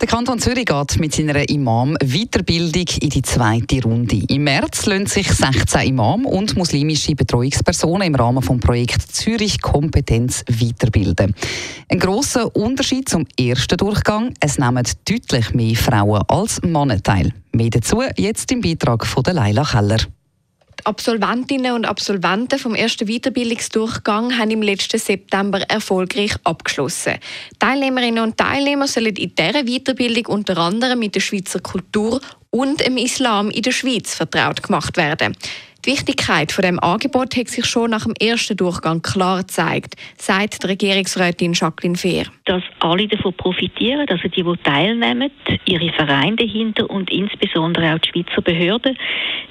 Der Kanton Zürich geht mit seiner Imam-Weiterbildung in die zweite Runde. Im März lassen sich 16 Imam und muslimische Betreuungspersonen im Rahmen des Projekts Zürich Kompetenz weiterbilden. Ein grosser Unterschied zum ersten Durchgang: es nehmen deutlich mehr Frauen als Männer teil. Mehr dazu jetzt im Beitrag von Leila Keller. Absolventinnen und Absolventen vom ersten Weiterbildungsdurchgang haben im letzten September erfolgreich abgeschlossen. Teilnehmerinnen und Teilnehmer sollen in dieser Weiterbildung unter anderem mit der Schweizer Kultur und dem Islam in der Schweiz vertraut gemacht werden. Die Wichtigkeit von dem Angebot hat sich schon nach dem ersten Durchgang klar gezeigt, sagt die Regierungsrätin Jacqueline Fehr. Dass alle davon profitieren, also die, die teilnehmen, ihre Vereine dahinter und insbesondere auch die Schweizer Behörden,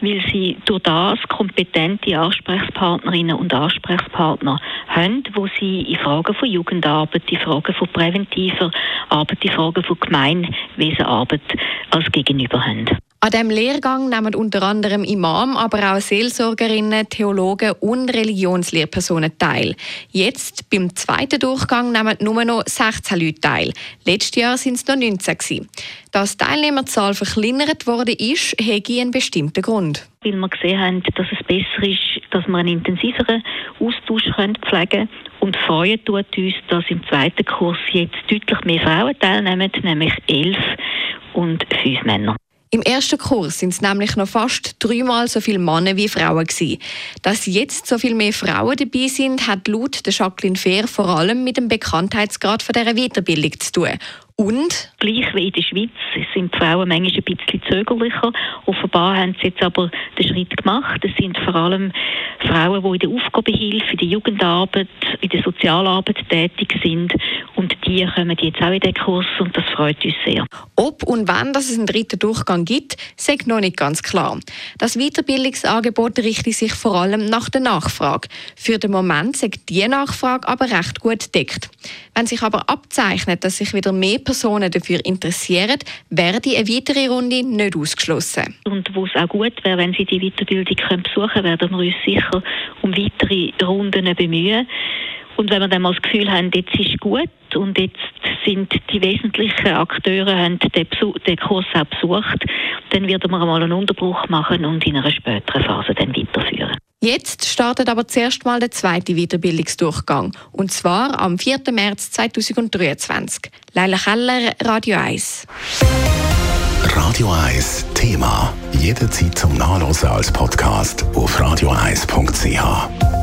weil sie durch das kompetente Ansprechpartnerinnen und Ansprechpartner haben, wo sie in Fragen von Jugendarbeit, in Fragen von präventiver Arbeit, in Fragen von Gemeinwesenarbeit als Gegenüber haben. An diesem Lehrgang nehmen unter anderem Imam, aber auch Seelsorgerinnen, Theologen und Religionslehrpersonen teil. Jetzt, beim zweiten Durchgang, nehmen nur noch 16 Leute teil. Letztes Jahr sind es noch 19 gewesen. Dass die Teilnehmerzahl verkleinert worden ist, hätte einen bestimmten Grund. Weil wir gesehen haben, dass es besser ist, dass wir einen intensiveren Austausch pflegen können. Und freuen tut uns, dass im zweiten Kurs jetzt deutlich mehr Frauen teilnehmen, nämlich elf und fünf Männer. Im ersten Kurs sind es nämlich noch fast dreimal so viele Männer wie Frauen gewesen. Dass jetzt so viel mehr Frauen dabei sind, hat laut der Jacqueline Fehr vor allem mit dem Bekanntheitsgrad von dieser Weiterbildung zu tun. Und? Gleich wie in der Schweiz sind die Frauen manchmal ein bisschen zögerlicher. Offenbar haben sie jetzt aber den Schritt gemacht. Es sind vor allem Frauen, die in der Aufgabehilfe, in der Jugendarbeit, in der Sozialarbeit tätig sind. Und die kommen jetzt auch in den Kurs und das freut uns sehr. Ob und wann dass es einen dritten Durchgang gibt, sagt noch nicht ganz klar. Das Weiterbildungsangebot richtet sich vor allem nach der Nachfrage. Für den Moment sagt die Nachfrage aber recht gut deckt. Wenn sich aber abzeichnet, dass sich wieder mehr Personen dafür interessieren, werde eine weitere Runde nicht ausgeschlossen. Und wo es auch gut wäre, wenn Sie die Weiterbildung besuchen können, werden wir uns sicher um weitere Runden bemühen. Und wenn wir dann mal das Gefühl haben, jetzt ist gut und jetzt sind die wesentlichen Akteure haben den, den Kurs auch besucht, dann werden wir mal einen Unterbruch machen und in einer späteren Phase dann weiterführen. Jetzt startet aber zuerst mal der zweite Weiterbildungsdurchgang. Und zwar am 4. März 2023. Leila Keller, Radio 1. Radio 1 Thema. Jederzeit zum Nachlesen als Podcast auf radio1.ch.